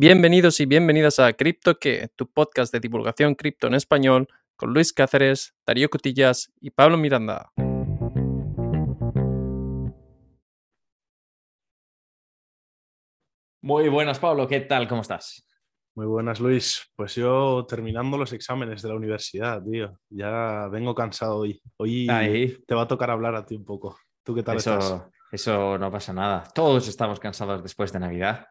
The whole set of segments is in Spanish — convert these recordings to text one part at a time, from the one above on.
Bienvenidos y bienvenidas a Cripto que, tu podcast de divulgación cripto en español, con Luis Cáceres, Darío Cotillas y Pablo Miranda. Muy buenas, Pablo. ¿Qué tal? ¿Cómo estás? Muy buenas, Luis. Pues yo terminando los exámenes de la universidad, tío. Ya vengo cansado hoy. Hoy te va a tocar hablar a ti un poco. ¿Tú qué tal eso, estás? Eso no pasa nada. Todos estamos cansados después de Navidad.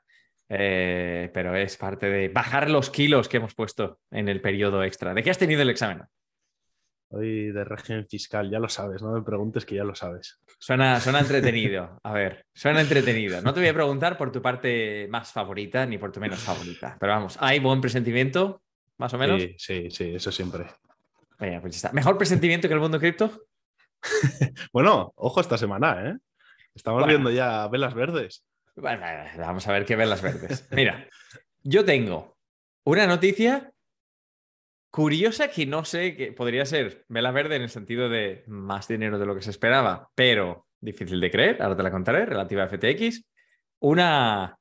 Eh, pero es parte de bajar los kilos que hemos puesto en el periodo extra. ¿De qué has tenido el examen? Hoy de régimen fiscal, ya lo sabes, no me preguntes que ya lo sabes. Suena, suena entretenido. A ver, suena entretenido. No te voy a preguntar por tu parte más favorita ni por tu menos favorita, pero vamos, ¿hay buen presentimiento? ¿Más o menos? Sí, sí, sí, eso siempre. pues está. ¿Mejor presentimiento que el mundo cripto? bueno, ojo esta semana, ¿eh? Estamos viendo ya velas verdes. Vamos a ver qué velas verdes. Mira, yo tengo una noticia curiosa que no sé, que podría ser vela verde en el sentido de más dinero de lo que se esperaba, pero difícil de creer, ahora te la contaré, relativa a FTX. Una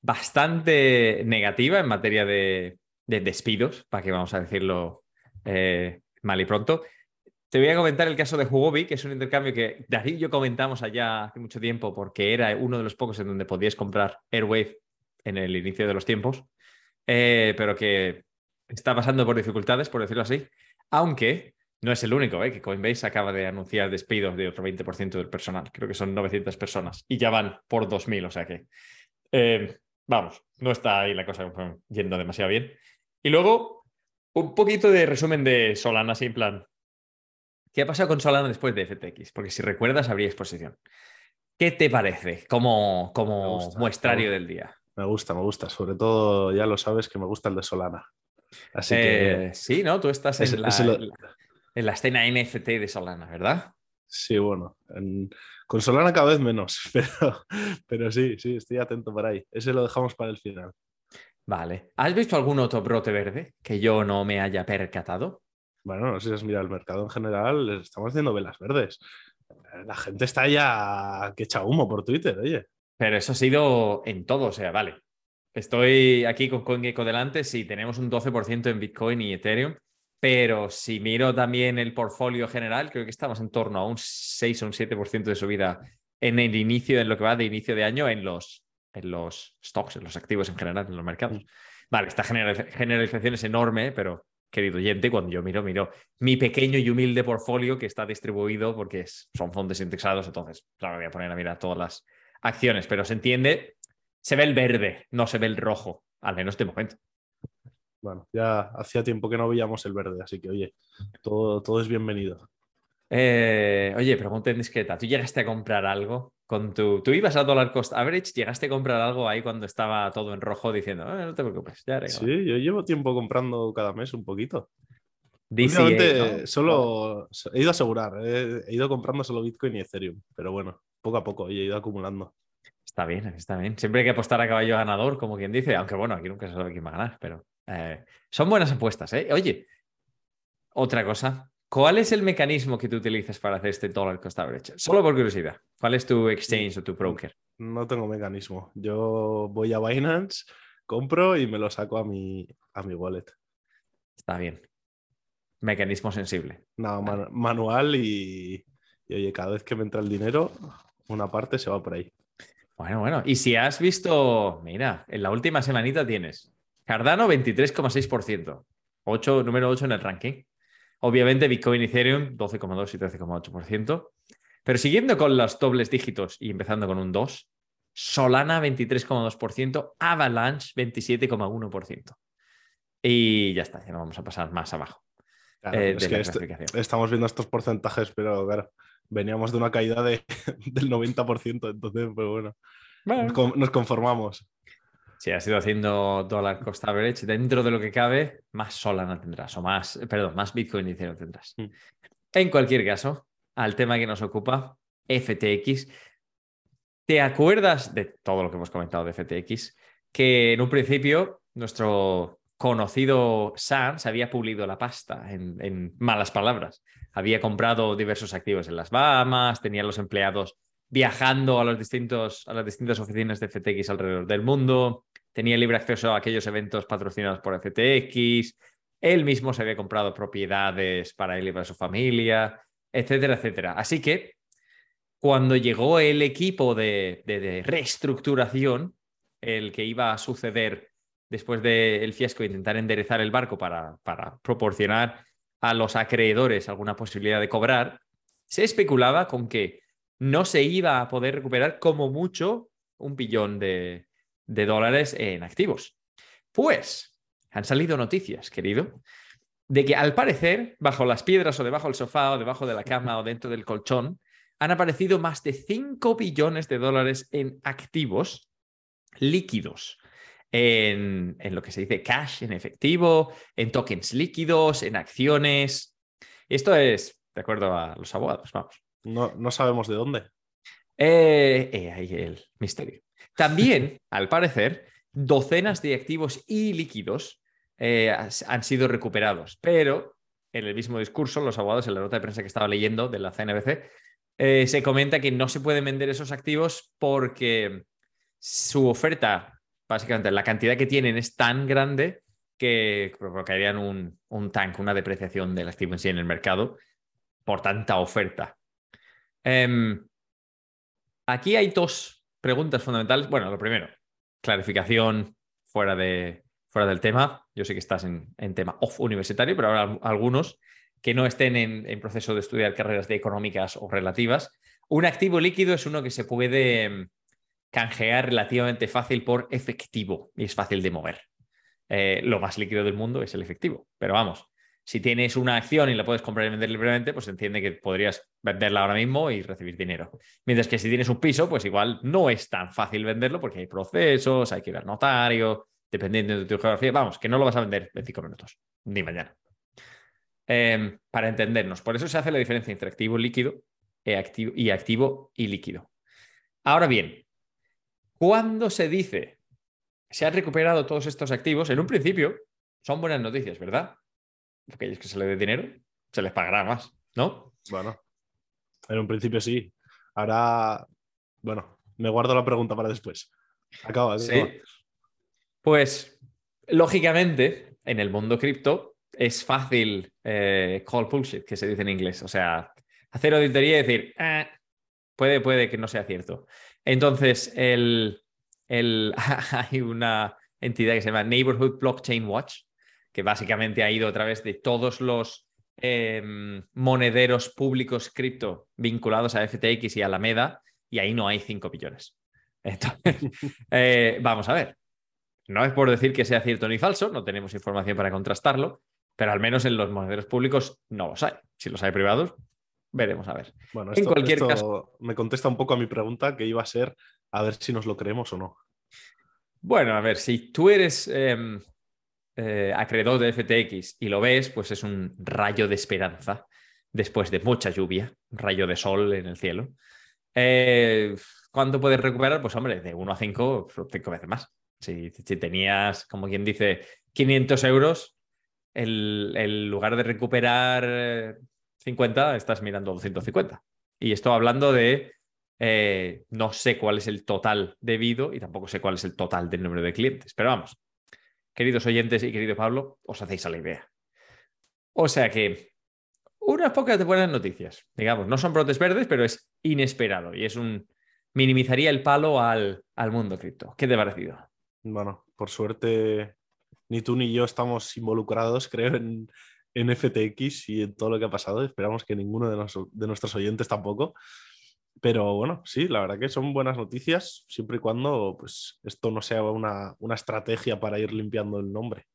bastante negativa en materia de, despidos, para que vamos a decirlo eh, mal y pronto. Te voy a comentar el caso de Huobi, que es un intercambio que Darío y yo comentamos allá hace mucho tiempo porque era uno de los pocos en donde podías comprar Airwave en el inicio de los tiempos, eh, pero que está pasando por dificultades, por decirlo así, aunque no es el único, ¿eh? que Coinbase acaba de anunciar despidos de otro 20% del personal, creo que son 900 personas y ya van por 2.000, o sea que, eh, vamos, no está ahí la cosa yendo demasiado bien. Y luego, un poquito de resumen de Solana, sin plan, ¿Qué ha pasado con Solana después de FTX? Porque si recuerdas, habría exposición. ¿Qué te parece como, como muestrario del día? Me gusta, me gusta. Sobre todo, ya lo sabes que me gusta el de Solana. Así que. Eh, sí, ¿no? Tú estás en, la, en, la, escena NFT de Solana, ¿verdad? Sí, bueno. con Solana cada vez menos, pero, pero sí, sí, estoy atento por ahí. Ese lo dejamos para el final. Vale. ¿Has visto algún otro brote verde que yo no me haya percatado? Bueno, no sé si has mirado el mercado en general, estamos haciendo velas verdes. La gente está ya que echa humo por Twitter, oye. Pero eso ha sido en todo, o sea, vale. Estoy aquí con CoinGecko delante, sí, tenemos un 12% en Bitcoin y Ethereum, pero si miro también el portfolio general, creo que estamos en torno a un 6 o un 7% de subida en el inicio, en lo que va de inicio de año, en los, en los stocks, en los activos en general, en los mercados. Mm. Vale, esta generalización es enorme, pero querido oyente, cuando yo miro, miro mi pequeño y humilde portfolio que está distribuido porque son fondos indexados, entonces, claro, voy a poner a mirar todas las acciones, pero se entiende, se ve el verde, no se ve el rojo, al menos de momento. Bueno, ya hacía tiempo que no veíamos el verde, así que oye, todo, todo es bienvenido. Eh, oye, pregunta discreta, ¿tú llegaste a comprar algo con tu... Tú ibas a dollar cost average, llegaste a comprar algo ahí cuando estaba todo en rojo diciendo, eh, no te preocupes, ya Sí, yo llevo tiempo comprando cada mes un poquito. Últimamente solo he ido a asegurar, he ido comprando solo Bitcoin y Ethereum, pero bueno, poco a poco he ido acumulando. Está bien, está bien. Siempre hay que apostar a caballo ganador, como quien dice, aunque bueno, aquí nunca se sabe quién va a ganar, pero eh, son buenas apuestas, ¿eh? Oye, otra cosa, ¿Cuál es el mecanismo que tú utilizas para hacer este dollar cost average? Solo por curiosidad. ¿Cuál es tu exchange o tu broker? No tengo mecanismo. Yo voy a Binance, compro y me lo saco a mi, a mi wallet. Está bien. Mecanismo sensible. No, manual y, y oye, cada vez que me entra el dinero, una parte se va por ahí. Bueno, bueno. Y si has visto, mira, en la última semanita tienes Cardano 23,6%, 8, número 8 en el ranking. Obviamente Bitcoin y Ethereum 12,2 y 13,8%. Pero siguiendo con los dobles dígitos y empezando con un 2, Solana 23,2%, Avalanche 27,1%. Y ya está, ya no vamos a pasar más abajo. Eh, es que este, estamos viendo estos porcentajes, pero claro, veníamos de una caída de, del 90%, entonces, pues bueno, nos conformamos. Si has ido haciendo dólar cost average, dentro de lo que cabe, más Solana tendrás, o más, perdón, más Bitcoin Ethereum tendrás. Mm. En cualquier caso, al tema que nos ocupa, FTX. ¿Te acuerdas de todo lo que hemos comentado de FTX? Que en un principio nuestro conocido Sam se había pulido la pasta en, en, malas palabras. Había comprado diversos activos en las Bahamas, tenía los empleados viajando a, distintos, a las distintas oficinas de FTX alrededor del mundo, tenía libre acceso a aquellos eventos patrocinados por FTX, él mismo se había comprado propiedades para él y para su familia, etcétera, etcétera. Así que cuando llegó el equipo de, reestructuración, el que iba a suceder después del fiasco, intentar enderezar el barco para, para proporcionar a los acreedores alguna posibilidad de cobrar, se especulaba con que no se iba a poder recuperar como mucho un billón de, dólares en activos. Pues han salido noticias, querido, de que al parecer, bajo las piedras o debajo del sofá o debajo de la cama o dentro del colchón, han aparecido más de 5 billones de dólares en activos líquidos, en, lo que se dice cash, en efectivo, en tokens líquidos, en acciones. Esto es, de acuerdo a los abogados, vamos. No, no sabemos de dónde. Eh, eh, ahí el misterio. También, al parecer, docenas de activos ilíquidos eh, han sido recuperados, pero en el mismo discurso, los abogados en la nota de prensa que estaba leyendo de la CNBC, se comenta que no se pueden vender esos activos porque su oferta, básicamente la cantidad que tienen es tan grande que provocarían un, un tank, una depreciación del activo en sí en el mercado por tanta oferta. Em, aquí hay dos preguntas fundamentales. Bueno, lo primero, clarificación fuera, de, fuera del tema. Yo sé que estás en, en tema off universitario, pero habrá algunos que no estén en, proceso de estudiar carreras de económicas o relativas. Un activo líquido es uno que se puede mm, canjear relativamente fácil por efectivo y es fácil de mover. Eh, lo más líquido del mundo es el efectivo, pero vamos, si tienes una acción y la puedes comprar y vender libremente, pues entiende que podrías venderla ahora mismo y recibir dinero. Mientras que si tienes un piso, pues igual no es tan fácil venderlo porque hay procesos, hay que ir al notario, dependiendo de tu geografía. Vamos, que no lo vas a vender en cinco minutos, ni mañana. Em, para entendernos. Por eso se hace la diferencia entre activo líquido e y activo y líquido. Ahora bien, cuando se dice se han recuperado todos estos activos, en un principio son buenas noticias, ¿verdad? Aquellos que se les dé dinero, se les pagará más, ¿no? Bueno, en un principio sí. Ahora, bueno, me guardo la pregunta para después. Acaba. Sí. Pues, lógicamente, en el mundo cripto, es fácil eh, call bullshit, que se dice en inglés. O sea, hacer auditoría y decir, ah, puede, puede que no sea cierto. Entonces, el, el, hay una entidad que se llama Neighborhood Blockchain Watch, que básicamente ha ido a través de todos los em, monederos públicos cripto vinculados a FTX y a Alameda, y ahí no hay 5 billones. Entonces, eh, vamos a ver. No es por decir que sea cierto ni falso, no tenemos información para contrastarlo, pero al menos en los monederos públicos no los hay. Si los hay privados, veremos a ver. Bueno, esto, en cualquier caso. Me contesta un poco a mi pregunta que iba a ser a ver si nos lo creemos o no. Bueno, a ver, si tú eres em, eh, acreedor de FTX y lo ves, pues es un rayo de esperanza después de mucha lluvia, un rayo de sol en el cielo. Eh, ¿Cuánto puedes recuperar? Pues hombre, de 1 a 5, 5 veces más. Si, tenías, como quien dice, 500 euros, el, lugar de recuperar 50, eh, estás mirando 250. Y esto hablando de eh, no sé cuál es el total debido y tampoco sé cuál es el total del número de clientes. Pero vamos, queridos oyentes y querido Pablo, os hacéis a la idea. O sea que unas pocas de buenas noticias. Digamos, no son brotes verdes, pero es inesperado y es un minimizaría el palo al, al mundo cripto. ¿Qué te ha parecido? Bueno, por suerte ni tú ni yo estamos involucrados, creo, en, FTX y en todo lo que ha pasado. Esperamos que ninguno de, nuestros oyentes tampoco. Pero bueno, sí, la verdad que son buenas noticias, siempre y cuando pues, esto no sea una, estrategia para ir limpiando el nombre.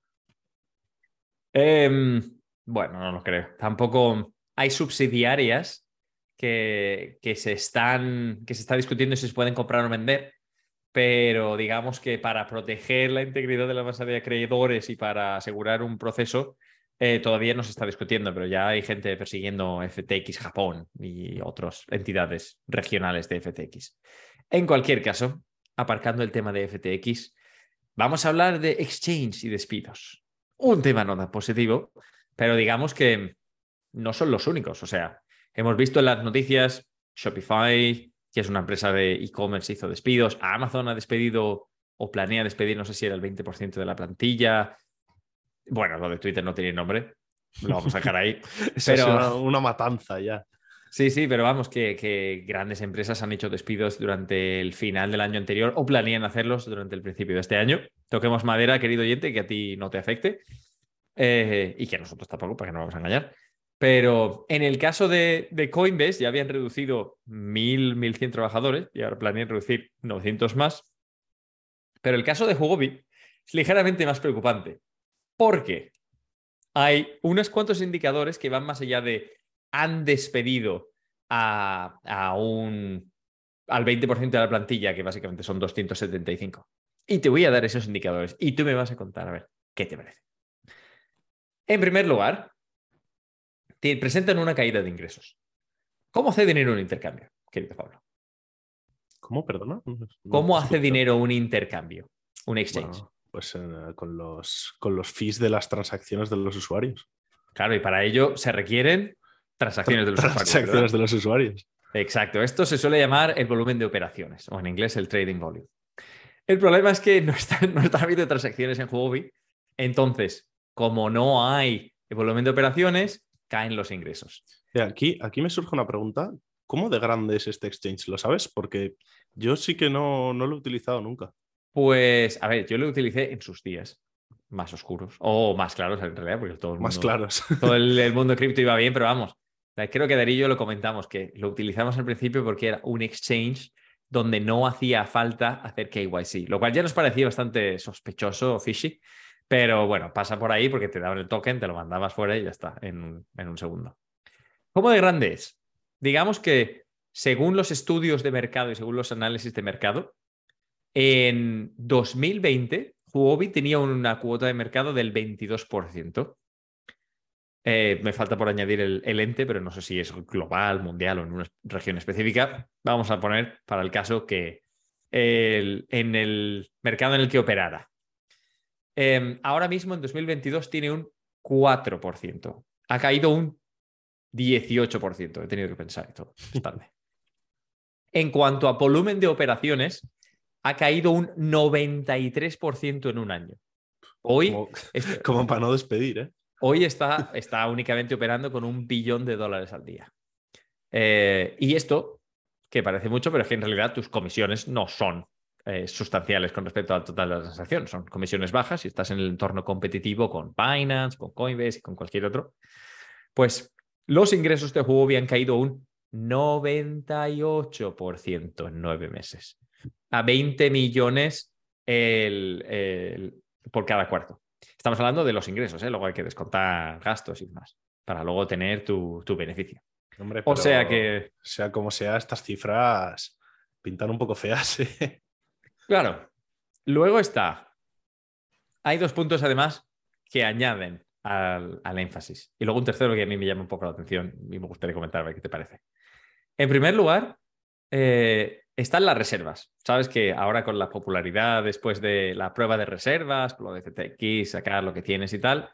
Em, bueno, no lo creo. Tampoco hay subsidiarias que, que, se están, que se está discutiendo si se pueden comprar o vender pero digamos que para proteger la integridad de la masa de acreedores y para asegurar un proceso, eh, todavía no se está discutiendo, pero ya hay gente persiguiendo FTX Japón y otras entidades regionales de FTX. En cualquier caso, aparcando el tema de FTX, vamos a hablar de exchange y despidos. Un tema no tan positivo, pero digamos que no son los únicos. O sea, hemos visto en las noticias Shopify, que es una empresa de e-commerce, hizo despidos. Amazon ha despedido o planea despedir, no sé si era el 20% de la plantilla. Bueno, lo de Twitter no tiene nombre, lo vamos a dejar ahí. Es una, una matanza ya. Sí, sí, pero vamos, que, que, grandes empresas han hecho despidos durante el final del año anterior o planean hacerlos durante el principio de este año. Toquemos madera, querido oyente, que a ti no te afecte eh, y que a nosotros tampoco, para que no vamos a engañar. Pero en el caso de, de Coinbase ya habían reducido 1.000, 1.100 trabajadores y ahora planean reducir 900 más. Pero el caso de Huobi es ligeramente más preocupante porque hay unos cuantos indicadores que van más allá de han despedido a, a un, al 20% de la plantilla, que básicamente son 275. Y te voy a dar esos indicadores y tú me vas a contar a ver qué te parece. En primer lugar, te presentan una caída de ingresos. ¿Cómo hace dinero un intercambio, querido Pablo? ¿Cómo, perdona? No, ¿Cómo hace dinero un intercambio, un exchange? Bueno, pues eh, con, los, con los fees de las transacciones de los usuarios. Claro, y para ello se requieren transacciones de los transacciones usuarios. de los usuarios. Exacto, esto se suele llamar el volumen de operaciones, o en inglés el trading volume. El problema es que no está, no está habiendo transacciones en Huobi, entonces, como no hay el volumen de operaciones, caen los ingresos. Aquí, aquí me surge una pregunta. ¿Cómo de grande es este exchange? ¿Lo sabes? Porque yo sí que no, no lo he utilizado nunca. Pues, a ver, yo lo utilicé en sus días más oscuros, o más claros en realidad, porque todo el mundo, Más claros. todo el, el mundo cripto iba bien, pero vamos, creo que Darío lo comentamos, que lo utilizamos al principio porque era un exchange donde no hacía falta hacer KYC, lo cual ya nos parecía bastante sospechoso o fishy, pero bueno, pasa por ahí porque te daban el token, te lo mandabas fuera y ya está, en, en un segundo. ¿Cómo de grande es? Digamos que según los estudios de mercado y según los análisis de mercado, en 2020 Huobi tenía una cuota de mercado del 22%. Eh, me falta por añadir el, ente, pero no sé si es global, mundial o en una región específica. Vamos a poner para el caso que en el mercado en el que operara. Eh, ahora mismo en 2022 tiene un 4%. Ha caído un 18%. He tenido que pensar esto tarde. En cuanto a volumen de operaciones, ha caído un 93% en un año. Hoy, Como, como para no despedir, ¿eh? hoy está, está únicamente operando con un billón de dólares al día. Eh, y esto, que parece mucho, pero es que en realidad tus comisiones no son eh, sustanciales con respecto al total de la transacción. Son comisiones bajas y estás en el entorno competitivo con Binance, con Coinbase y con cualquier otro. Pues los ingresos de Huobi han caído un 98% en nueve meses. A 20 millones el, el, por cada cuarto. Estamos hablando de los ingresos, ¿eh? luego hay que descontar gastos y demás para luego tener tu, tu beneficio. Hombre, o sea que. Sea como sea, estas cifras pintan un poco feas. ¿eh? Claro. Luego está. Hay dos puntos además que añaden al, al, énfasis. Y luego un tercero que a mí me llama un poco la atención y me gustaría comentar a ver qué te parece. En primer lugar, eh, están las reservas. Sabes que ahora con la popularidad después de la prueba de reservas, lo de CTX, sacar lo que tienes y tal,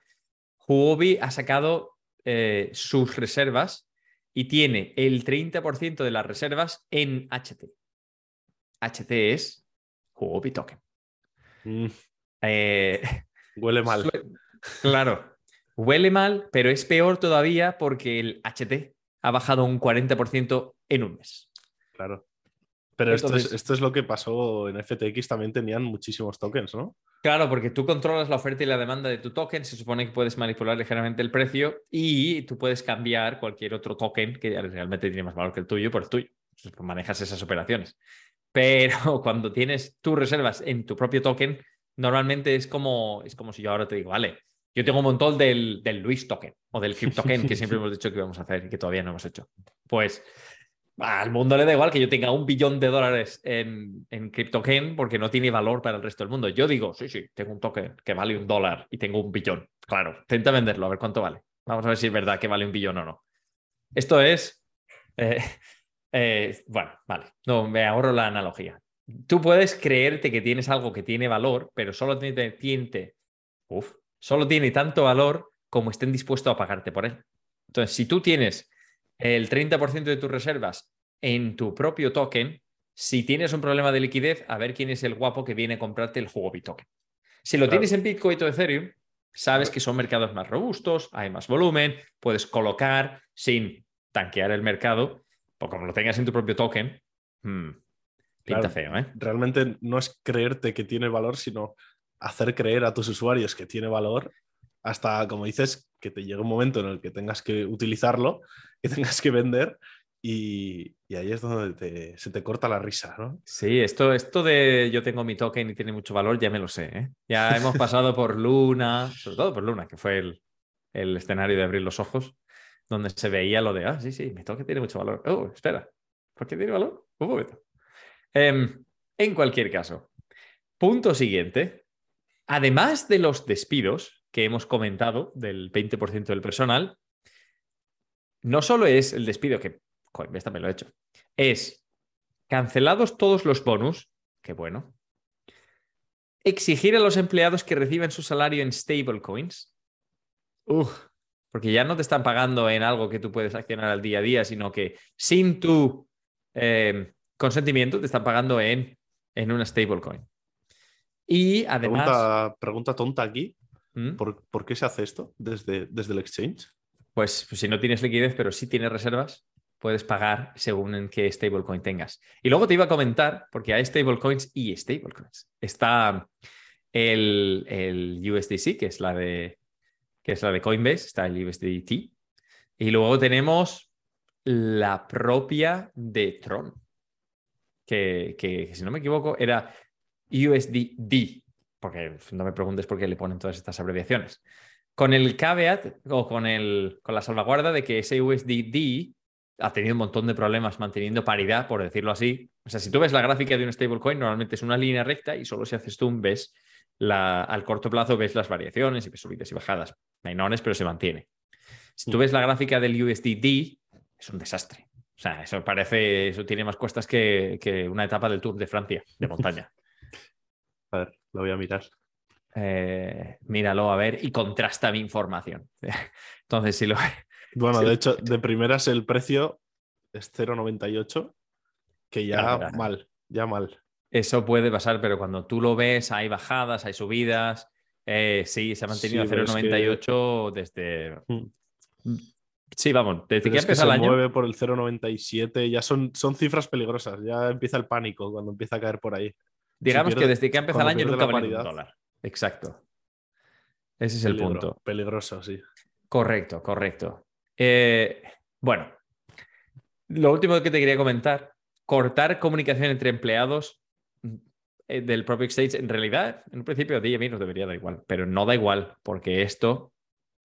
Huobi ha sacado eh, sus reservas y tiene el 30% de las reservas en HT. HT es Huobi Token. Mm, Eh, huele mal. claro, huele mal, pero es peor todavía porque el HT ha bajado un 40% en un mes. Claro. Pero Entonces, esto, es, esto es lo que pasó en FTX, también tenían muchísimos tokens, ¿no? Claro, porque tú controlas la oferta y la demanda de tu token, se supone que puedes manipular ligeramente el precio y tú puedes cambiar cualquier otro token que realmente tiene más valor que el tuyo por el tuyo. Entonces, pues manejas esas operaciones. Pero cuando tienes tus reservas en tu propio token, normalmente es como, es como si yo ahora te digo, vale, yo tengo un montón del, del Luis token o del CrypToken que siempre hemos dicho que íbamos a hacer y que todavía no hemos hecho. Pues al mundo le da igual que yo tenga un billón de dólares en, en porque no tiene valor para el resto del mundo. Yo digo, sí, sí, tengo un token que vale un dólar y tengo un billón. Claro, intenta venderlo, a ver cuánto vale. Vamos a ver si es verdad que vale un billón o no. Esto es... Eh, eh, bueno, vale, no, me ahorro la analogía. Tú puedes creerte que tienes algo que tiene valor, pero solo tiene, solo tiene tanto valor como estén dispuestos a pagarte por él. Entonces, si tú tienes el 30% de tus reservas en tu propio token, Si tienes un problema de liquidez, a ver quién es el guapo que viene a comprarte el Huobi token. Si lo Claro. tienes en Bitcoin o Ethereum, sabes que son mercados más robustos, hay más volumen, puedes colocar sin tanquear el mercado, o como lo tengas en tu propio token, hmm, pinta Claro. feo, ¿eh? Realmente no es creerte que tiene valor, sino hacer creer a tus usuarios que tiene valor hasta, como dices, que te llegue un momento en el que tengas que utilizarlo, que tengas que vender y, y ahí es donde te- se te corta la risa, ¿no? Sí, esto, esto de yo tengo mi token y tiene mucho valor, ya me lo sé. ¿eh? Ya hemos pasado por Luna, sobre todo por Luna, que fue el, el escenario de abrir los ojos, donde se veía lo de, ah, sí, sí, mi token tiene mucho valor. Oh, espera, ¿por qué tiene valor? Un momento. Em, en cualquier caso, punto siguiente. Además de los despidos que hemos comentado del 20% del personal, no solo es el despido que, joder, esta me lo he hecho, es cancelados todos los bonus, qué bueno. Exigir a los empleados que reciban su salario en stablecoins. Porque ya no te están pagando en algo que tú puedes accionar al día a día, sino que sin tu eh, consentimiento te están pagando en, en una stablecoin. Y además... Pregunta, pregunta tonta aquí, ¿Mm? ¿por, por qué se hace esto desde, desde el exchange? Pues, pues si no tienes liquidez, pero sí tienes reservas, puedes pagar según en qué stablecoin tengas. Y luego te iba a comentar, porque hay stablecoins y stablecoins. Está el, el USDC, que es la de que es la de Coinbase, está el USDT. Y luego tenemos la propia de Tron, que, que si no me equivoco era USDD, porque no me preguntes por qué le ponen todas estas abreviaciones con el caveat o con, el, con la salvaguarda de que ese USDD ha tenido un montón de problemas manteniendo paridad, por decirlo así. O sea, si tú ves la gráfica de un stablecoin, normalmente es una línea recta y solo si haces zoom ves la, al corto plazo ves las variaciones y ves subidas y bajadas menores, pero se mantiene. Si tú ves la gráfica del USDD, es un desastre. O sea, eso parece, eso tiene más cuestas que, que una etapa del Tour de Francia, de montaña. A ver, lo voy a mirar. Eh, míralo a ver y contrasta mi información. Entonces, si lo, Bueno, de hecho, de primeras el precio es 0,98, que ya Claro, mal, ya mal. Eso puede pasar, pero cuando tú lo ves, hay bajadas, hay subidas. Eh, sí, se ha mantenido Sí, a pero es que- 0,98 desde. Mm. Sí, vamos, desde Pero que es que se el año. mueve por el 0,97, ya son, son cifras peligrosas, ya empieza el pánico cuando empieza a caer por ahí. Digamos pierde- que desde que ha empezado el año nunca vale un dólar. Exacto. Ese es el Peligro, punto. Peligroso, sí. Correcto, correcto. Eh, bueno, lo último que te quería comentar, cortar comunicación entre empleados eh, del propio exchange, en realidad, en un principio a mí nos debería dar igual, pero no da igual, porque esto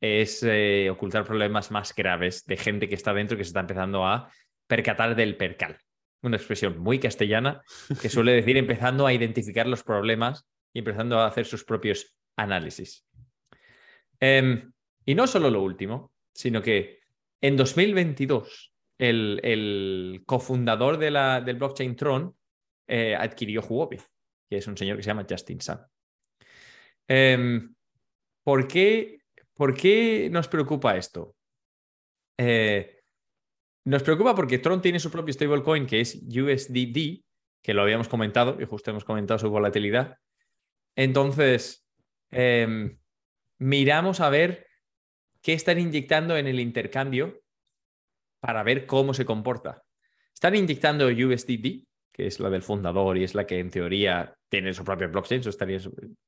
es eh, ocultar problemas más graves de gente que está dentro que se está empezando a percatar del percal. Una expresión muy castellana que suele decir empezando a identificar los problemas y empezando a hacer sus propios análisis. Em, y no solo lo último, sino que en 2022 el, el cofundador de la, del blockchain Tron eh, adquirió Huobi, que es un señor que se llama Justin Sun. Em, ¿por, qué, ¿Por qué nos preocupa esto? Eh, nos preocupa porque Tron tiene su propio stablecoin que es USDD, que lo habíamos comentado y justo hemos comentado su volatilidad. Entonces, em, miramos a ver qué están inyectando en el intercambio para ver cómo se comporta. Están inyectando USDD, que es la del fundador y es la que en teoría tiene su propio blockchain, estaría,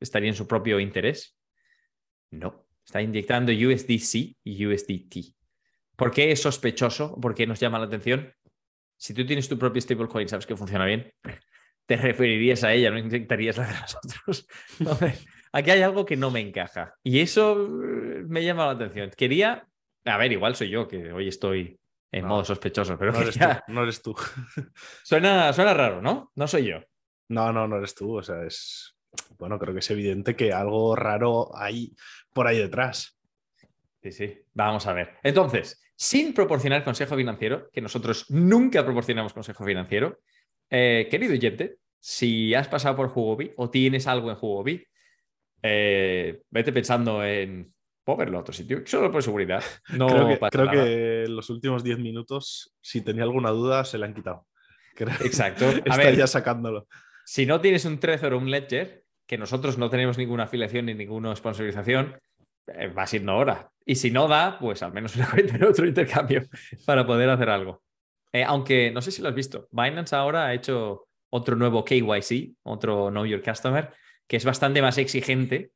estaría en su propio interés. No, está inyectando USDC y USDT. ¿Por qué es sospechoso? ¿Por qué nos llama la atención? Si tú tienes tu propio stablecoin, sabes que funciona bien, te referirías a ella, no inyectarías la de los otros. Entonces, aquí hay algo que no me encaja. Y eso eh, me llama la atención. Quería, a ver, igual soy yo que hoy estoy en No, modo sospechoso, pero No eres tú, quería- no eres tú. suena, suena raro, ¿no? No soy yo. No, no, no eres tú. O sea, es. Bueno, creo que es evidente que algo raro hay por ahí detrás. Sí, sí. Vamos a ver. Entonces, sin proporcionar consejo financiero, que nosotros nunca proporcionamos consejo financiero, eh, querido oyente, si has pasado por Huobi o tienes algo en Huobi, eh, vete pensando en moverlo a otro sitio, solo por seguridad. No creo que, pasa creo nada. que en los últimos 10 minutos, si tenía alguna duda, se la han quitado. Exacto. A ver, ya sacándolo. si no tienes un Trezor o un Ledger, que nosotros no tenemos ninguna afiliación ni ninguna sponsorización, eh, va siendo hora. Y si no da, pues al menos una cuenta en otro intercambio para poder hacer algo. Eh, aunque no sé si lo has visto, Binance ahora ha hecho otro nuevo KYC, otro Know Your Customer, que es bastante más exigente.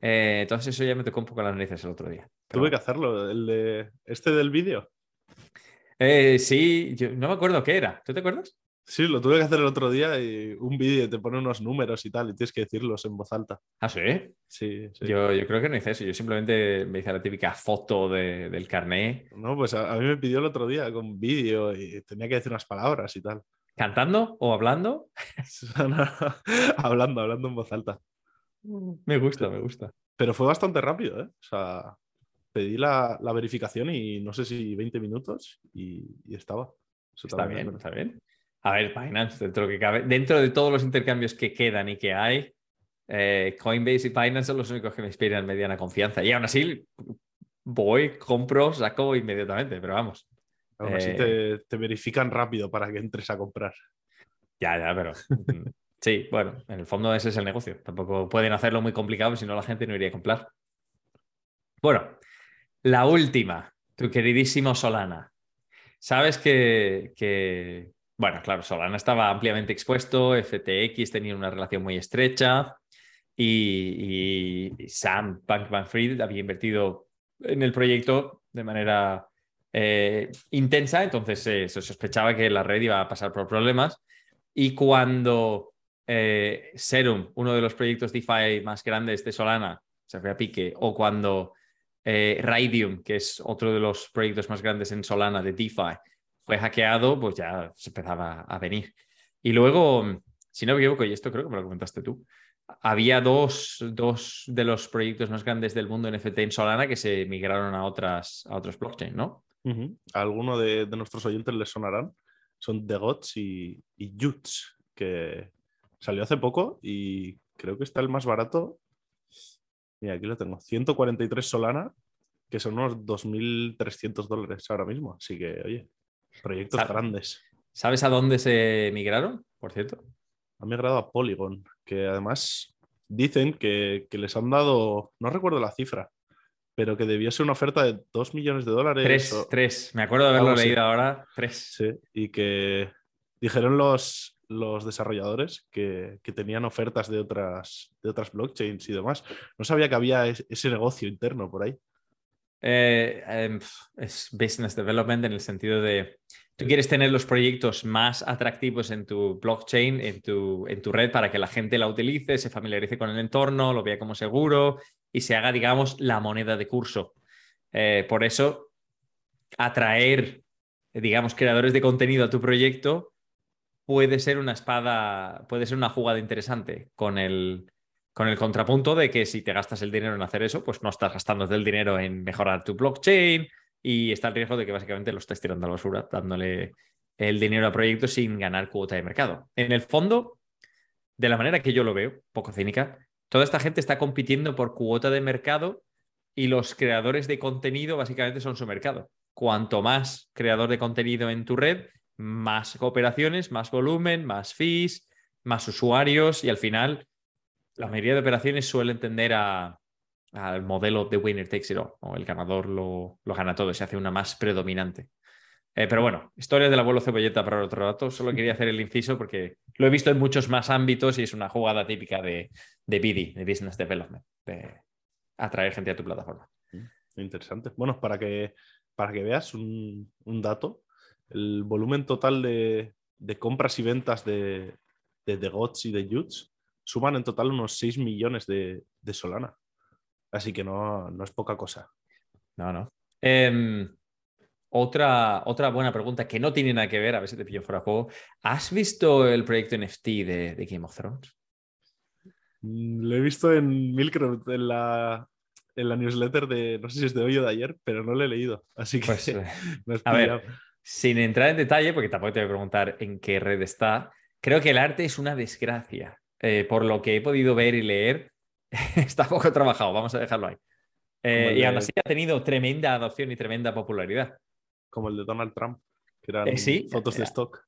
Eh, entonces eso ya me tocó un poco las narices el otro día. Pero Tuve que hacerlo. El de este del vídeo. Eh, sí, yo no me acuerdo qué era. ¿Tú te acuerdas? Sí, lo tuve que hacer el otro día y un vídeo te pone unos números y tal, y tienes que decirlos en voz alta. Ah, sí. Sí, sí. Yo, yo creo que no hice eso. Yo simplemente me hice la típica foto de- del carné No, pues a, a mí me pidió el otro día con vídeo y tenía que decir unas palabras y tal. cantando o hablando. hablando, hablando en voz alta. Me gusta, me gusta. Pero fue bastante rápido, ¿eh? O sea, pedí la, la verificación y no sé si 20 minutos y, y estaba. Eso Está bien, está bien. A ver, Binance, dentro, que cabe, dentro de todos los intercambios que quedan y que hay, eh, Coinbase y Binance son los únicos que me inspiran mediana confianza. Y aún así, voy, compro, saco inmediatamente, pero vamos. Aún así Eh, te, te verifican rápido para que entres a comprar. Ya, ya, pero. mm, Sí, bueno, en el fondo ese es el negocio. Tampoco pueden hacerlo muy complicado, si no la gente no iría a comprar. Bueno, la última, tu queridísimo Solana. Sabes que, que- bueno, claro, Solana estaba ampliamente expuesto, FTX tenía una relación muy estrecha y, Sam Bankman-Fried había invertido en el proyecto de manera eh, intensa, entonces eh, se sospechaba que la red iba a pasar por problemas. Y cuando eh, Serum, uno de los proyectos DeFi más grandes de Solana, se fue a pique, o cuando eh, Raidium, que es otro de los proyectos más grandes en Solana de DeFi, fue hackeado, pues ya se empezaba a venir. Y luego, si no me equivoco, y esto creo que me lo comentaste tú, había dos, dos de los proyectos más grandes del mundo NFT en Solana que se migraron a, otras, a otros blockchain, ¿no? A alguno de, de nuestros oyentes les sonarán. Son The Gods y, y Yuts, que salió hace poco y creo que está el más barato. Mira, aquí lo tengo. 143 Solana, que son unos 2.300 dólares ahora mismo. Así que, oye, proyectos Sabe- grandes. ¿Sabes a dónde se migraron, por cierto? Han migrado a Polygon, que además dicen que, que les han dado, no recuerdo la cifra, pero que debió ser una oferta de 2 millones de dólares. Tres, o- tres. Me acuerdo de haberlo leído ahora. Tres. Sí, y que dijeron los, los desarrolladores que, que tenían ofertas de otras, de otras blockchains y demás. No sabía que había es- ese negocio interno por ahí. Eh, em, es business development en el sentido de tú quieres tener los proyectos más atractivos en tu blockchain, en tu, en tu red, para que la gente la utilice, se familiarice con el entorno, lo vea como seguro y se haga, digamos, la moneda de curso. Eh, por eso, atraer, digamos, creadores de contenido a tu proyecto puede ser una espada, puede ser una jugada interesante con el, con el contrapunto de que si te gastas el dinero en hacer eso, pues no estás gastando el dinero en mejorar tu blockchain y está el riesgo de que básicamente lo estés tirando a la basura, dándole el dinero a proyectos sin ganar cuota de mercado. En el fondo, de la manera que yo lo veo, poco cínica, toda esta gente está compitiendo por cuota de mercado y los creadores de contenido básicamente son su mercado. Cuanto más creador de contenido en tu red, más cooperaciones, más volumen, más fees, más usuarios y al final la mayoría de operaciones suelen tender a, al modelo de winner takes it all, o el ganador lo, lo gana todo, se hace una más predominante. Eh, pero bueno, historias del abuelo cebolleta para otro rato. Solo quería hacer el inciso porque lo he visto en muchos más ámbitos y es una jugada típica de, de BD, de Business Development, de atraer gente a tu plataforma. Interesante. Bueno, para que, para que veas un, un dato, el volumen total de, de compras y ventas de, de The Gods y de Yuts suman en total unos 6 millones de, de Solana. Así que no, no es poca cosa. No, no. Em, otra, otra buena pregunta que no tiene nada que ver, a ver si te pillo fuera de juego. ¿Has visto el proyecto NFT de, de Game of Thrones? Mm, Lo he visto en Milcroft, en la, en la newsletter de, no sé si es de hoy o de ayer, pero no lo he leído. Así que Pues, eh, me has a ver, sin entrar en detalle, porque tampoco te voy a preguntar en qué red está, creo que el arte es una desgracia. Eh, por lo que he podido ver y leer, está poco trabajado, vamos a dejarlo ahí. Eh, y aún así ha tenido tremenda adopción y tremenda popularidad. como el de Donald Trump, que eran Eh, sí, fotos de eh, stock.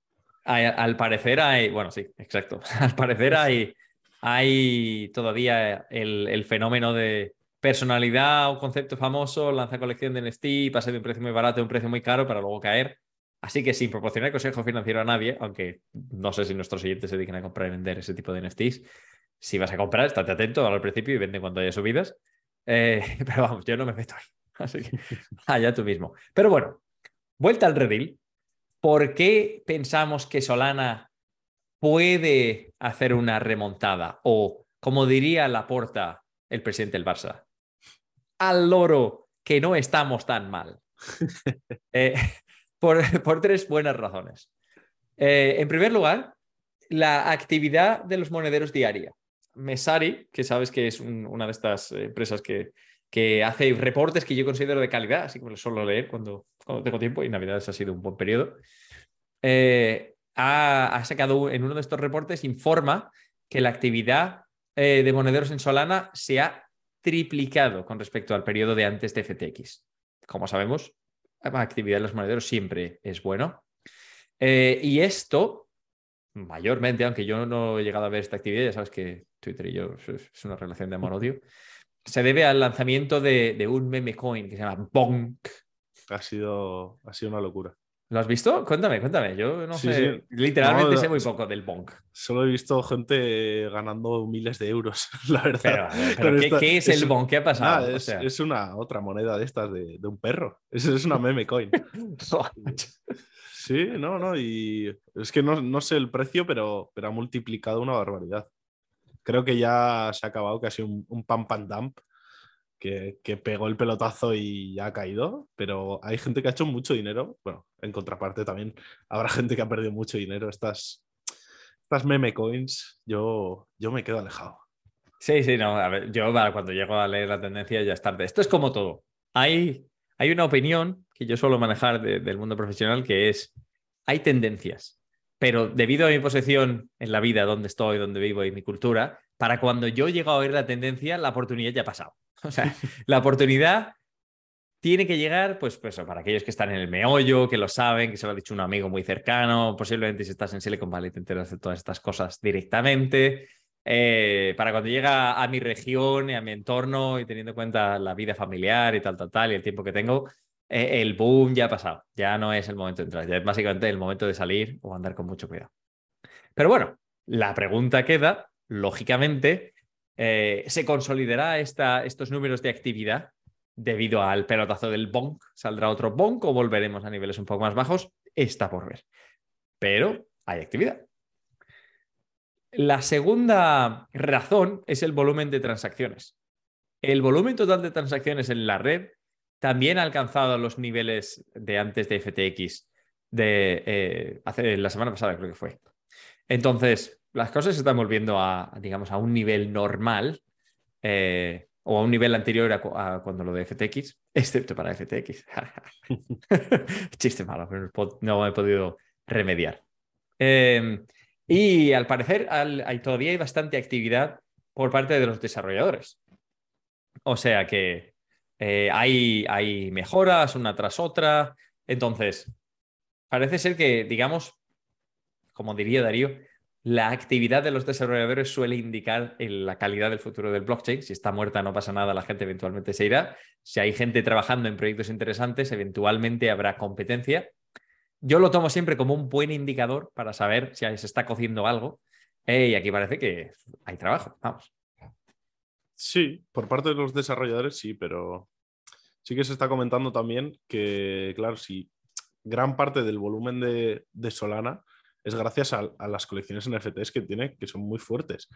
Hay- al parecer hay, bueno, sí, exacto. Al parecer hay, hay todavía el, el fenómeno de personalidad o concepto famoso, lanza colección de NFT, pasa de un precio muy barato a un precio muy caro para luego caer. Así que sin proporcionar consejo financiero a nadie, aunque no sé si nuestros oyentes se dedican a comprar y vender ese tipo de NFTs, si vas a comprar, estate atento al principio y vende cuando haya subidas. Eh, pero vamos, yo no me meto ahí. Así que allá tú mismo. Pero bueno, vuelta al redil. ¿Por qué pensamos que Solana puede hacer una remontada? O, como diría Laporta, el presidente del Barça, al loro que no estamos tan mal. Eh, por, tres buenas razones. Eh, en primer lugar, la actividad de los monederos diaria. Mesari, que sabes que es un- una de estas empresas que, que hace reportes que yo considero de calidad, así que los suelo leer cuando, tengo tiempo y Navidades ha sido un buen periodo. eh, ha, sacado en uno de estos reportes, informa que la actividad eh, de monederos en Solana se ha triplicado con respecto al periodo de antes de FTX. Como sabemos, actividad de los monederos siempre es bueno. Eh, y esto, mayormente, aunque yo no he llegado a ver esta actividad, ya sabes que Twitter y yo es es una relación de amor-odio, se debe al lanzamiento de, de un meme coin que se llama Bonk. Ha sido, ha sido una locura. ¿Lo has visto? Cuéntame, cuéntame. Yo no Sí, sé. sí. Literalmente No, sé muy poco del Bonk. Solo he visto gente ganando miles de euros, la verdad. Pero, pero Con ¿qué, esta- qué es, el Bonk? ¿Qué ha pasado? Nada, O es, sea, es una otra moneda de estas de, de un perro. Es, es una meme coin. Sí, no, no. Y es que no, no sé el precio, pero, pero ha multiplicado una barbaridad. Creo que ya se ha acabado, sido un, un pump and dump que, pegó el pelotazo y ya ha caído. Pero hay gente que ha hecho mucho dinero. Bueno, en contraparte también habrá gente que ha perdido mucho dinero. Estas, estas meme coins, yo, yo me quedo alejado. Sí, sí, no. A ver, yo cuando llego a leer la tendencia ya es tarde. Esto es como todo. Hay, hay una opinión que yo suelo manejar de- del mundo profesional que es, hay tendencias, pero debido a mi posición en la vida, donde estoy, donde vivo y mi cultura, para cuando yo llego a oír la tendencia, la oportunidad ya ha pasado. O sea, la oportunidad tiene que llegar, pues, pues para aquellos que están en el meollo, que lo saben, que se lo ha dicho un amigo muy cercano, posiblemente si estás en Silicon Valley te enteras de todas estas cosas directamente. Eh, para cuando llega a mi región y a mi entorno y teniendo en cuenta la vida familiar y tal, tal, tal, y el tiempo que tengo, eh, el boom ya ha pasado. Ya no es el momento de entrar, ya es básicamente el momento de salir o andar con mucho cuidado. Pero bueno, la pregunta queda, lógicamente, eh, ¿se consolidará estos números de actividad debido al pelotazo del bonk? ¿Saldrá otro bonk o volveremos a niveles un poco más bajos? Está por ver. Pero hay actividad. La segunda razón es el volumen de transacciones. El volumen total de transacciones en la red también ha alcanzado los niveles de antes de FTX de eh, hace la semana pasada, creo que fue. Entonces, las cosas se están volviendo a, digamos, a un nivel normal eh, o a un nivel anterior a, cu- a cuando lo de FTX, excepto para FTX. Chiste malo, pero no he podido remediar. Eh, y al parecer hay, todavía hay bastante actividad por parte de los desarrolladores. O sea que eh, hay, hay mejoras una tras otra. Entonces, parece ser que, digamos, como diría Darío, la actividad de los desarrolladores suele indicar la calidad del futuro del blockchain. Si está muerta no pasa nada, la gente eventualmente se irá. Si hay gente trabajando en proyectos interesantes, eventualmente habrá competencia. Yo lo tomo siempre como un buen indicador para saber si se está cociendo algo. Eh, y aquí parece que hay trabajo. Vamos. Sí, por parte de los desarrolladores sí, pero sí que se está comentando también que, claro, si gran parte del volumen de, de Solana es gracias a, a las colecciones NFTs que tiene, que son muy fuertes.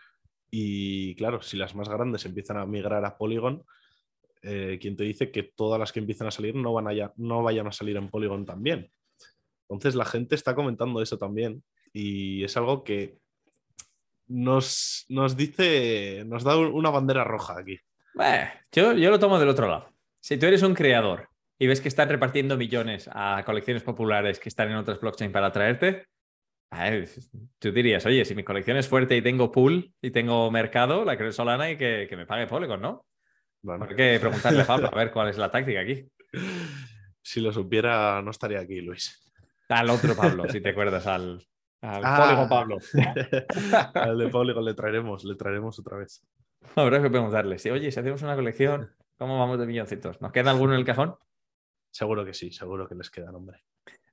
Y claro, si las más grandes empiezan a migrar a Polygon, eh, ¿quién te dice que todas las que empiezan a salir no, van a ya- no vayan a salir en Polygon también? Entonces la gente está comentando eso también y es algo que nos, nos dice, nos da un- una bandera roja aquí. Yo, yo lo tomo del otro lado. Si tú eres un creador y ves que están repartiendo millones a colecciones populares que están en otras blockchain para atraerte, a ver, tú dirías, oye, si mi colección es fuerte y tengo pool y tengo mercado, la creo Solana y que, que me pague Polygon, ¿no? Bueno, Hay que preguntarle a Pablo a ver cuál es la táctica aquí. si lo supiera, no estaría aquí, Luis. Al otro Pablo, si te acuerdas, al, Al Ah. Polygon Pablo. Al de Polygon le traeremos, le traeremos otra vez. Habrá que preguntarle. Si, oye, si hacemos una colección, ¿cómo vamos de milloncitos? ¿Nos queda alguno en el cajón? Seguro que sí, seguro que les queda nombre.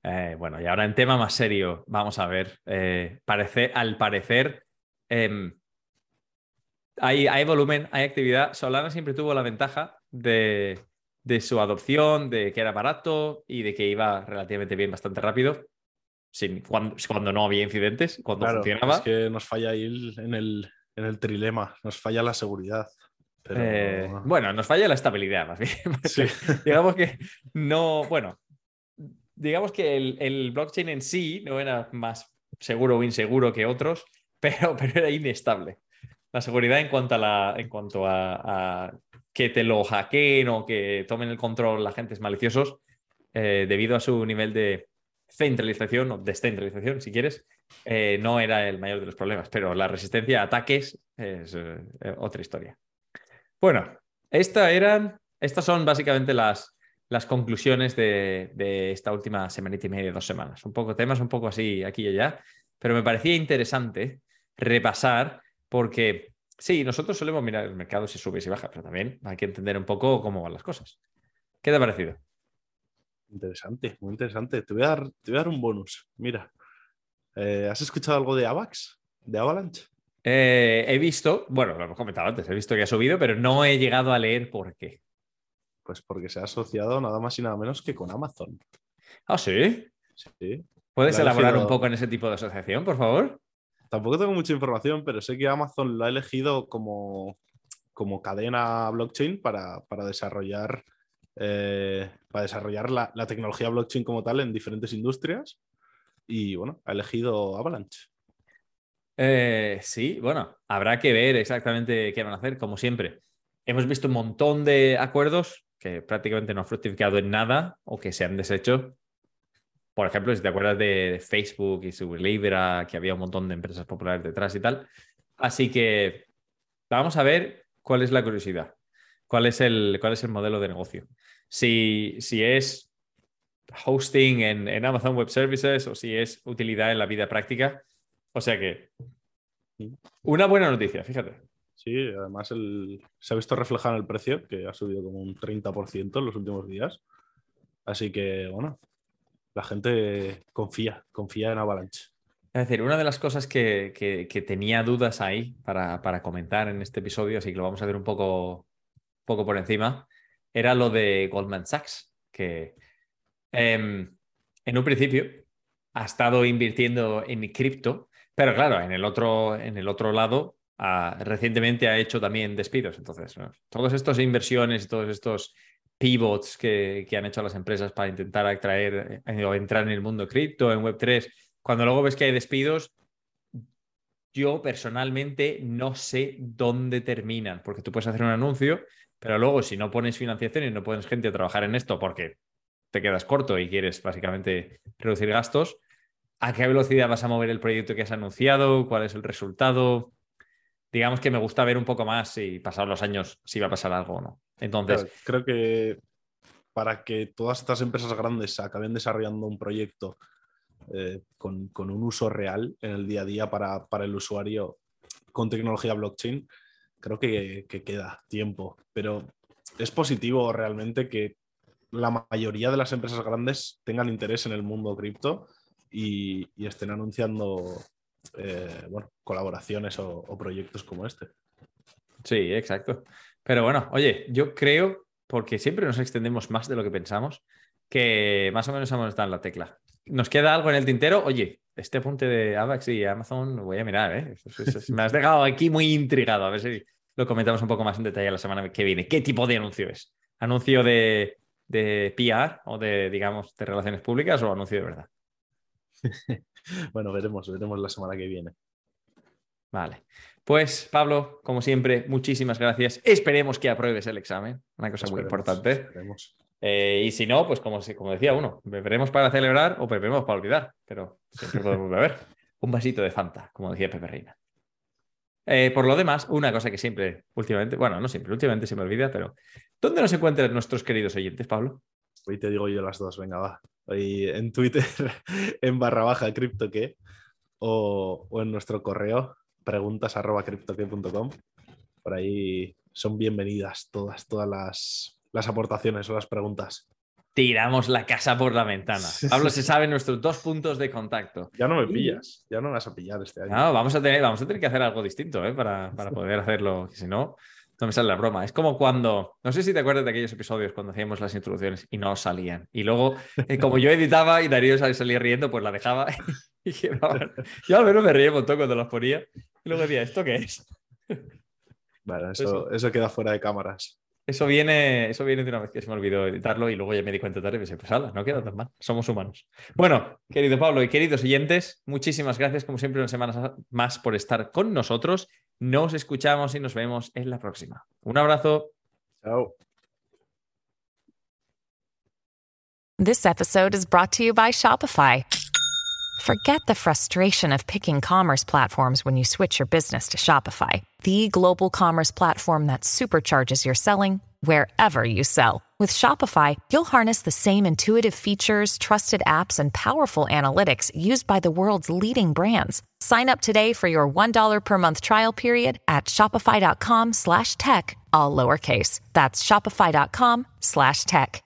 Eh, bueno, y ahora en tema más serio, vamos a ver. eh, parece, al parecer, em, hay, hay volumen, hay actividad. Solana siempre tuvo la ventaja de, de su adopción, de que era barato y de que iba relativamente bien, bastante rápido, sin, cuando, cuando no había incidentes, cuando Claro, funcionaba. es que nos falla ahí el- en el, en el trilema, nos falla la seguridad. Pero... Eh, bueno, nos falla la estabilidad, más bien. Sí. digamos que no, bueno, digamos que el, blockchain en sí no era más seguro o inseguro que otros, pero, pero era inestable. La seguridad en cuanto a la, en cuanto a, a que te lo hackeen o que tomen el control agentes maliciosos, eh, debido a su nivel de centralización o descentralización, si quieres, eh, no era el mayor de los problemas, pero la resistencia a ataques es eh, otra historia. Bueno, esta eran, estas son básicamente las, las conclusiones de, de esta última semanita y media, dos semanas. Un poco temas, un poco así aquí y allá, pero me parecía interesante repasar porque sí, nosotros solemos mirar el mercado si sube y si baja, pero también hay que entender un poco cómo van las cosas. ¿Qué te ha parecido? Interesante, muy interesante. Te voy a dar, te voy a dar un bonus. Mira, eh, ¿has escuchado algo de Avax? ¿De Avalanche? Eh, he visto, bueno, lo hemos comentado antes, he visto que ha subido, pero no he llegado a leer por qué. Pues porque se ha asociado nada más y nada menos que con Amazon. Ah, sí. Sí. ¿Puedes elaborar un poco en ese tipo de asociación, por favor? Tampoco tengo mucha información, pero sé que Amazon lo ha elegido como, como cadena blockchain para, para desarrollar, eh, para desarrollar la, la tecnología blockchain como tal en diferentes industrias. Y bueno, ha elegido Avalanche. Eh, sí, bueno, habrá que ver exactamente qué van a hacer, como siempre. Hemos visto un montón de acuerdos que prácticamente no han fructificado en nada o que se han deshecho. Por ejemplo, si te acuerdas de, Facebook y su Libra, que había un montón de empresas populares detrás y tal. Así que vamos a ver cuál es la curiosidad, cuál es el, cuál es el modelo de negocio. Si, si es hosting en, en Amazon Web Services o si es utilidad en la vida práctica. O sea que una buena noticia, fíjate. Sí, además se ha visto reflejado en el precio, que ha subido como un 30% en los últimos días. Así que, bueno, la gente confía, confía en Avalanche. Es decir, una de las cosas que, que- que tenía dudas ahí para, para comentar en este episodio, así que lo vamos a ver un poco, poco por encima, era lo de Goldman Sachs, que em, en un principio ha estado invirtiendo en cripto, pero claro, en el otro, en el otro lado, recientemente ha hecho también despidos. Entonces, ¿no? todas estas inversiones y todos estos pivots que, que han hecho las empresas para intentar atraer eh, o entrar en el mundo cripto, en Web3, cuando luego ves que hay despidos, yo personalmente no sé dónde terminan, porque tú puedes hacer un anuncio, pero luego si no pones financiación y no pones gente a trabajar en esto porque te quedas corto y quieres básicamente reducir gastos, ¿a qué velocidad vas a mover el proyecto que has anunciado? ¿Cuál es el resultado? Digamos que me gusta ver un poco más si pasados los años si va a pasar algo o no. Entonces, creo que para que todas estas empresas grandes acaben desarrollando un proyecto eh, con, con un uso real en el día a día para, para el usuario con tecnología blockchain, creo que, que queda tiempo. Pero es positivo realmente que la mayoría de las empresas grandes tengan interés en el mundo cripto y, y estén anunciando eh, bueno, colaboraciones o, proyectos como este. Sí, exacto. Pero bueno, oye, yo creo, porque siempre nos extendemos más de lo que pensamos, que más o menos hemos dado en la tecla. ¿Nos queda algo en el tintero? Oye, este apunte de Avax y Amazon voy a mirar, ¿eh? Me has dejado aquí muy intrigado. A ver si lo comentamos un poco más en detalle la semana que viene. ¿Qué tipo de anuncio es? ¿Anuncio de, de PR o de, digamos, de relaciones públicas o anuncio de verdad? Bueno, veremos, veremos la semana que viene. Vale. Pues, Pablo, como siempre, muchísimas gracias. Esperemos que apruebes el examen, una cosa muy importante. esperemos. Eh, y si no, pues como, como decía uno, beberemos para celebrar o beberemos para olvidar, pero siempre podemos beber. Un vasito de Fanta, como decía Pepe Reina. Eh, por lo demás, una cosa que siempre, últimamente, bueno, no siempre, últimamente se me olvida, pero ¿dónde nos encuentran nuestros queridos oyentes, Pablo? Hoy te digo yo las dos, venga, va. Hoy en Twitter, en barra baja cripto que. o, o en nuestro correo preguntas arroba criptoque.com. Por ahí son bienvenidas todas, todas las, las aportaciones o las preguntas. Tiramos la casa por la ventana. Pablo se sabe nuestros dos puntos de contacto. Ya no me pillas, ya no me vas a pillar este año. No, vamos a tener, vamos a tener que hacer algo distinto ¿eh? para, para poder hacerlo, que si no, no me sale la broma. Es como cuando, no sé si te acuerdas de aquellos episodios cuando hacíamos las introducciones y no salían. Y luego, eh, como yo editaba y Darío sal- salía riendo, pues la dejaba y. Yo al menos me reía un montón cuando las ponía. Y luego decía, ¿esto qué es? Bueno, eso, eso queda fuera de cámaras. Eso viene, eso viene de una vez que se me olvidó editarlo y luego ya me di cuenta tarde y pensé, pues ala, no queda tan mal, somos humanos. Bueno, querido Pablo y queridos oyentes, muchísimas gracias como siempre una semana más por estar con nosotros. Nos escuchamos y nos vemos en la próxima. Un abrazo. Chao. This episode is brought to you by Shopify. Forget the frustration of picking commerce platforms when you switch your business to Shopify, the global commerce platform that supercharges your selling wherever you sell. With Shopify, you'll harness the same intuitive features, trusted apps, and powerful analytics used by the world's leading brands. Sign up today for your $1 per month trial period at shopify.com slash tech, all lowercase. That's shopify.com slash tech.